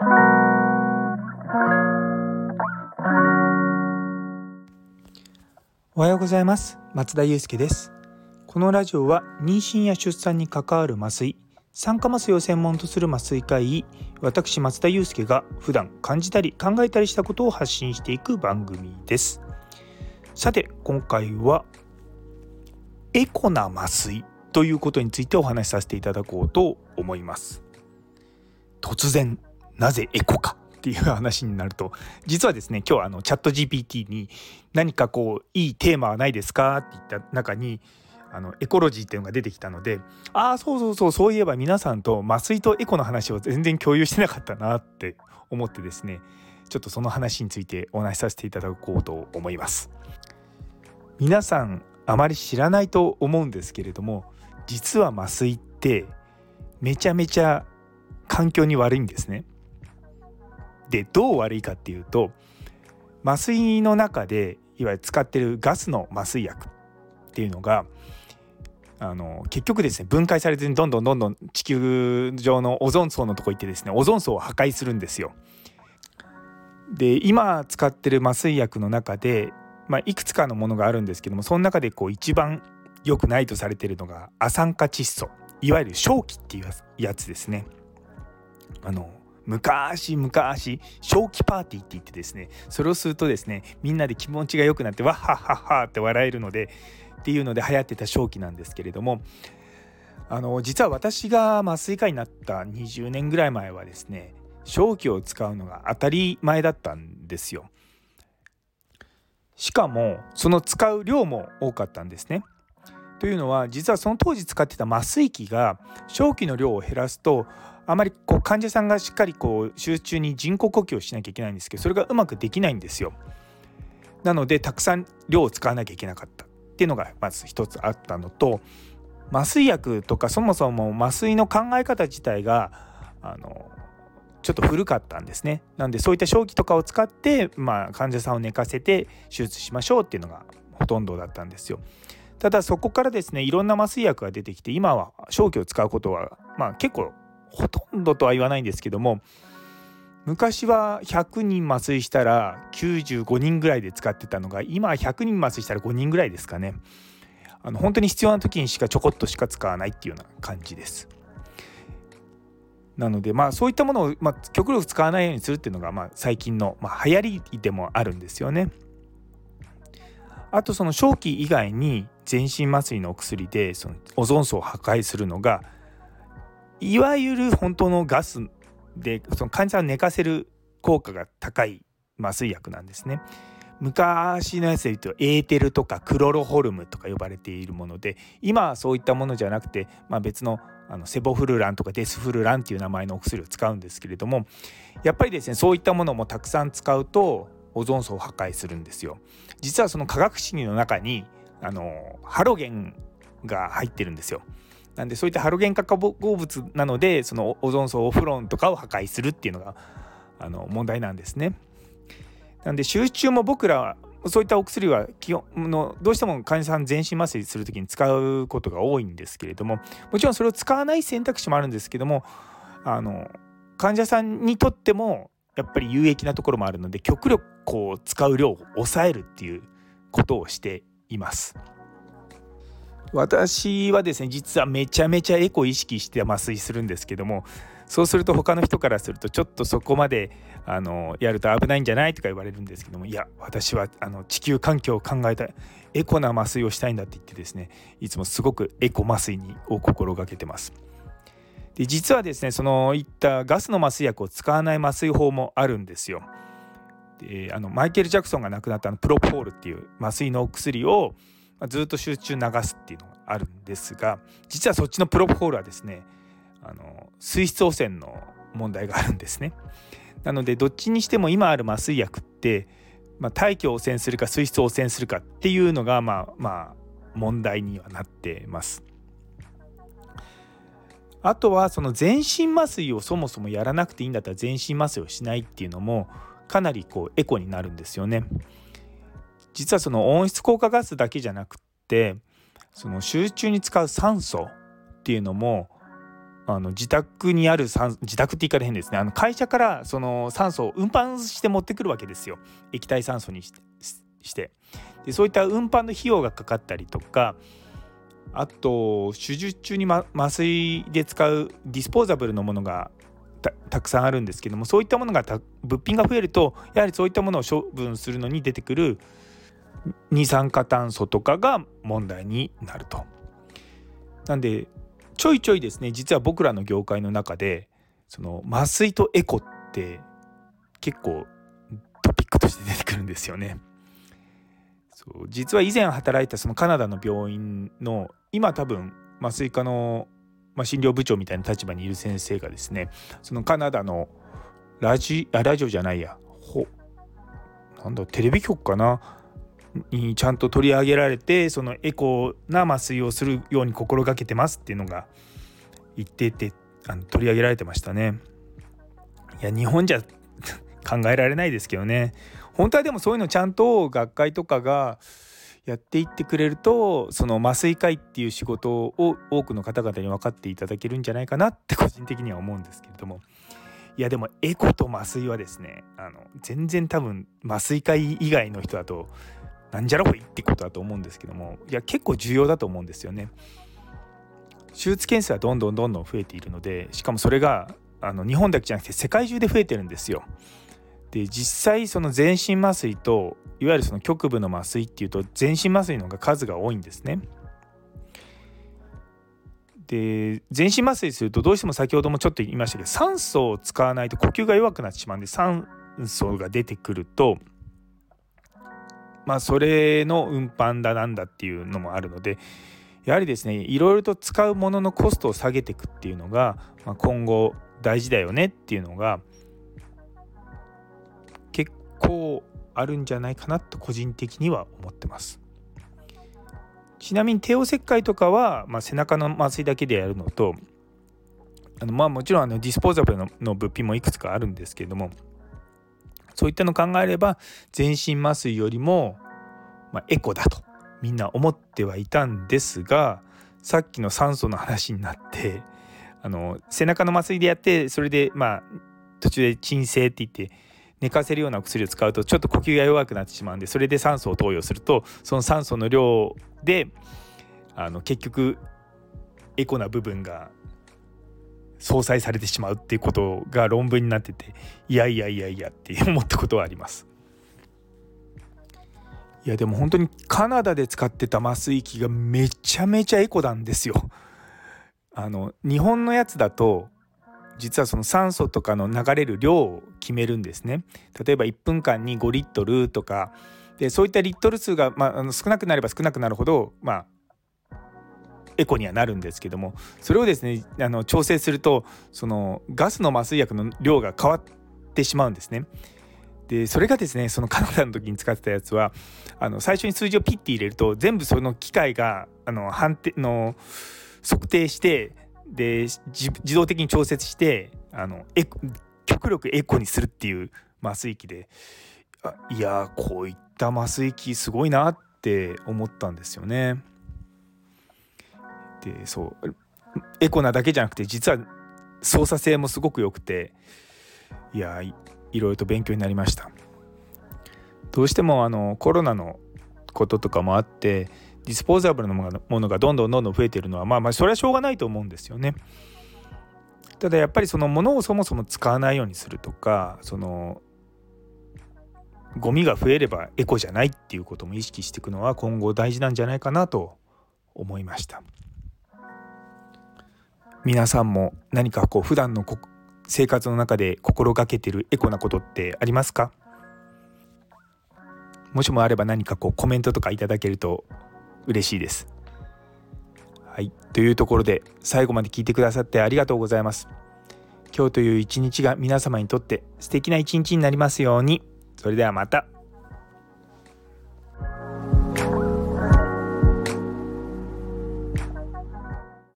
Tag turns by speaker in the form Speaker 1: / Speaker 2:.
Speaker 1: おはようございます。松田祐介です。このラジオは妊娠や出産に関わる麻酔酸化麻酔を専門とする麻酔会議私松田祐介が普段感じたり考えたりしたことを発信していく番組です。さて今回はエコな麻酔ということについてお話しさせていただこうと思います。突然なぜエコか。っていう話になると実はですね今日あのチャット GPT に何かこういいテーマはないですか？って言った中にあのエコロジーっていうのが出てきたのでああそうそうそうそういえば皆さんと麻酔とエコの話を全然共有してなかったなって思ってですねちょっとその話についてお話しさせていただこうと思います。皆さんあまり知らないと思うんですけれども実は麻酔ってめちゃめちゃ環境に悪いんですね。でどう悪いかっていうと麻酔の中でいわゆる使ってるガスの麻酔薬っていうのがあの結局ですね分解されずにどんどんどんどん地球上のオゾン層のとこ行ってですねオゾン層を破壊するんですよ。で今使ってる麻酔薬の中で、まあ、いくつかのものがあるんですけどもその中でこう一番良くないとされてるのがア酸化窒素いわゆる正気っていうやつですね。あの昔昔正気パーティーって言ってですねそれをするとですねみんなで気持ちが良くなってわっはっはっはって笑えるのでっていうので流行ってた正気なんですけれどもあの実は私が麻酔科になった20年ぐらい前はですね正気を使うのが当たり前だったんですよ。しかもその使う量も多かったんですね。というのは実はその当時使ってた麻酔器が正気の量を減らすとあまりこう患者さんがしっかりこう集中に人工呼吸をしなきゃいけないんですけどそれがうまくできないんですよ。なのでたくさん量を使わなきゃいけなかったっていうのがまず一つあったのと麻酔薬とかそもそも麻酔の考え方自体があのちょっと古かったんですね。なんでそういった正気とかを使って、まあ、患者さんを寝かせて手術しましょうっていうのがほとんどだったんですよ。ただそこからですねいろんな麻酔薬が出てきて今は正気を使うことはまあ結構ほとんどとは言わないんですけども昔は100人麻酔したら95人ぐらいで使ってたのが今は100人麻酔したら5人ぐらいですかね。あの本当に必要な時にしかちょこっとしか使わないっていうような感じです。なのでまあそういったものを、まあ、極力使わないようにするっていうのが、まあ、最近の、まあ、流行りでもあるんですよね。あとその正気以外に全身麻酔のお薬でそのオゾン層を破壊するのがいわゆる本当のガスでその患者さんを寝かせる効果が高い麻酔薬なんですね。昔のやつで言うとエーテルとかクロロホルムとか呼ばれているもので今はそういったものじゃなくて、まあ、別のあのセボフルランとかデスフルランっていう名前のお薬を使うんですけれどもやっぱりですねそういったものもたくさん使うとオゾン層を破壊するんですよ。実はその化学式の中にあのハロゲンが入ってるんですよ。なんでそういったハロゲン化合物なのでそのオゾン層オフロンとかを破壊するっていうのがあの問題なんですね。なんで集中も僕らはそういったお薬は基本のどうしても患者さん全身麻酔する時に使うことが多いんですけれどももちろんそれを使わない選択肢もあるんですけどもあの患者さんにとってもやっぱり有益なところもあるので極力こう使う量を抑えるっていうことをしています。私はですね実はめちゃめちゃエコ意識して麻酔するんですけどもそうすると他の人からするとちょっとそこまであのやると危ないんじゃないとか言われるんですけどもいや私はあの地球環境を考えたエコな麻酔をしたいんだって言ってですねいつもすごくエコ麻酔にを心がけてます。で実はですねそのいったガスの麻酔薬を使わない麻酔法もあるんですよ。であのマイケル・ジャクソンが亡くなったのプロポールっていう麻酔のお薬をまずっと集中流すっていうのがあるんですが実はそっちのプロポールはですねあの水質汚染の問題があるんですね。なのでどっちにしても今ある麻酔薬って、まあ、大気を汚染するか水質を汚染するかっていうのがまあまあ問題にはなってます。あとはその全身麻酔をそもそもやらなくていいんだったら全身麻酔をしないっていうのもかなりこうエコになるんですよね。実はその温室効果ガスだけじゃなくってその集中に使う酸素っていうのもあの自宅にある酸自宅って言い方変ですね。あの会社からその酸素を運搬して持ってくるわけですよ。液体酸素にして。でそういった運搬の費用がかかったりとかあと手術中に、ま、麻酔で使うディスポーザブルのものがたくさんあるんですけどもそういったものが物品が増えるとやはりそういったものを処分するのに出てくる二酸化炭素とかが問題になると。なんでちょいちょいですね実は僕らの業界の中でその麻酔とエコって結構トピックとして出てくるんですよね。そう実は以前働いたそのカナダの病院の今多分麻酔科の、まあ、診療部長みたいな立場にいる先生がですねそのカナダのラジあラジオじゃないやほなんだテレビ局かな？にちゃんと取り上げられてそのエコな麻酔をするように心がけてますっていうのが言っててあの取り上げられてましたね。いや日本じゃ考えられないですけどね本当はでもそういうのちゃんと学会とかがやっていってくれるとその麻酔科医っていう仕事を多くの方々に分かっていただけるんじゃないかなって個人的には思うんですけれどもいやでもエコと麻酔はですねあの全然多分麻酔科医以外の人だとなんじゃらほいってことだと思うんですけどもいや結構重要だと思うんですよね。手術件数はどんどんどんどん増えているのでしかもそれがあの日本だけじゃなくて世界中で増えてるんですよ。で実際その全身麻酔といわゆるその局部の麻酔っていうと全身麻酔の方が数が多いんですね。で全身麻酔するとどうしても先ほどもちょっと言いましたけど酸素を使わないと呼吸が弱くなってしまうんで酸素が出てくるとまあそれの運搬だなんだっていうのもあるのでやはりですねいろいろと使うもののコストを下げていくっていうのが、まあ、今後大事だよねっていうのが結構あるんじゃないかなと個人的には思ってます。ちなみに帝王切開とかは、まあ、背中の麻酔だけでやるのとあのまあもちろんあのディスポーザブルのの物品もいくつかあるんですけれどもそういったのを考えれば全身麻酔よりも、まあ、エコだとみんな思ってはいたんですがさっきの酸素の話になってあの背中の麻酔でやってそれでまあ途中で鎮静って言って寝かせるような薬を使うとちょっと呼吸が弱くなってしまうんでそれで酸素を投与するとその酸素の量であの結局エコな部分が相殺されてしまうっていうことが論文になってていやいやいやいやって思ったことはあります。いやでも本当にカナダで使ってた麻酔機がめちゃめちゃエコなんですよ。あの日本のやつだと実はその酸素とかの流れる量を決めるんですね。例えば1分間に5リットルとかでそういったリットル数が、まあ、あの少なくなれば少なくなるほど、まあ、エコにはなるんですけどもそれをですねあの調整するとそのガスの麻酔薬の量が変わってしまうんですね。でそれがですねそのカナダの時に使ってたやつはあの最初に数字をピッて入れると全部その機械があの判定の測定してで自動的に調節してあのエ極力エコにするっていう麻酔機でいやこういった麻酔機すごいなって思ったんですよね。でそうエコなだけじゃなくて実は操作性もすごく良くていやいろいろと勉強になりましたどうしてもあのコロナのこととかもあってディスポーザブルのものがどんどんどんどん増えてるのはまあまあそれはしょうがないと思うんですよねただやっぱりそのものをそもそも使わないようにするとかそのゴミが増えればエコじゃないっていうことも意識していくのは今後大事なんじゃないかなと思いました。皆さんも何かこう普段の生活の中で心がけてるエコなことってありますか？もしもあれば何かこうコメントとかいただけると嬉しいです。はい、というところで最後まで聞いてくださってありがとうございます。今日という一日が皆様にとって素敵な一日になりますように。それではまた。